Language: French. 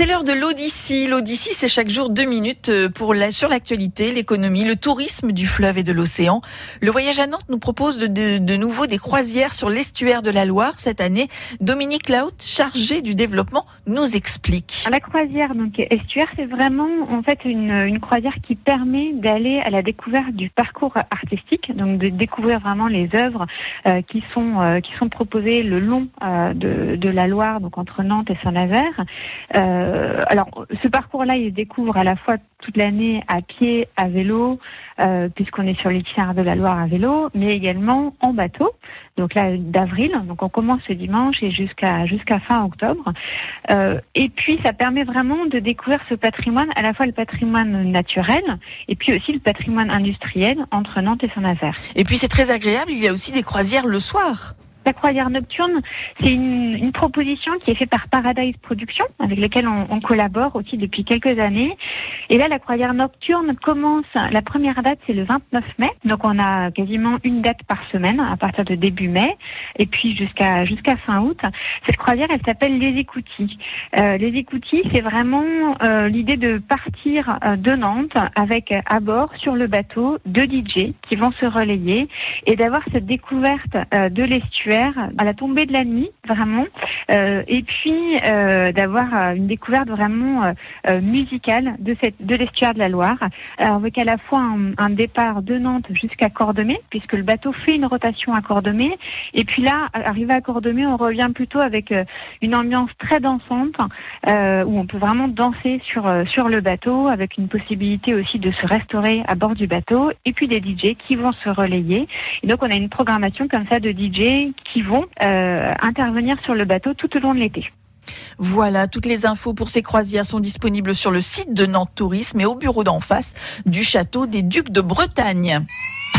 C'est l'heure de l'Odyssée. L'Odyssée, c'est chaque jour deux minutes euh, pour la, sur l'actualité, l'économie, le tourisme du fleuve et de l'océan. Le voyage à Nantes nous propose de, de, de nouveau des croisières sur l'estuaire de la Loire cette année. Dominique Laut, chargé du développement, nous explique. La croisière, donc estuaire, c'est vraiment en fait une, une croisière qui permet d'aller à la découverte du parcours artistique, donc de découvrir vraiment les œuvres euh, qui sont euh, qui sont proposées le long euh, de, de la Loire, donc entre Nantes et Saint-Nazaire. Euh, alors, ce parcours-là, il découvre à la fois toute l'année à pied, à vélo, euh, puisqu'on est sur l'itinéraire de la Loire à vélo, mais également en bateau. Donc là, d'avril. Donc on commence ce dimanche et jusqu'à jusqu'à fin octobre. Euh, et puis, ça permet vraiment de découvrir ce patrimoine, à la fois le patrimoine naturel et puis aussi le patrimoine industriel entre Nantes et Saint-Nazaire. Et puis, c'est très agréable. Il y a aussi des croisières le soir. La croisière nocturne, c'est une, proposition qui est faite par Paradise Productions, avec lesquels on, on, collabore aussi depuis quelques années. Et là, la croisière nocturne commence, la première date, c'est le 29 mai. Donc, on a quasiment une date par semaine, à partir de début mai, et puis jusqu'à jusqu'à fin août. Cette croisière, elle s'appelle Les Écoutis. Euh, les Écoutis, c'est vraiment euh, l'idée de partir euh, de Nantes avec à bord, sur le bateau, deux DJ qui vont se relayer et d'avoir cette découverte euh, de l'estuaire à la tombée de la nuit, vraiment, euh, et puis euh, d'avoir une découverte vraiment musicale de cette de l'estuaire de la Loire, avec à la fois un, un départ de Nantes jusqu'à Cordemais, puisque le bateau fait une rotation à Cordemais, et puis là, arrivé à Cordemais, on revient plutôt avec une ambiance très dansante, où on peut vraiment danser sur sur le bateau, avec une possibilité aussi de se restaurer à bord du bateau, et puis des DJ qui vont se relayer. Et donc on a une programmation comme ça de DJ qui vont euh, intervenir sur le bateau tout au long de l'été. Voilà, toutes les infos pour ces croisières sont disponibles sur le site de Nantes Tourisme et au bureau d'en face du château des Ducs de Bretagne.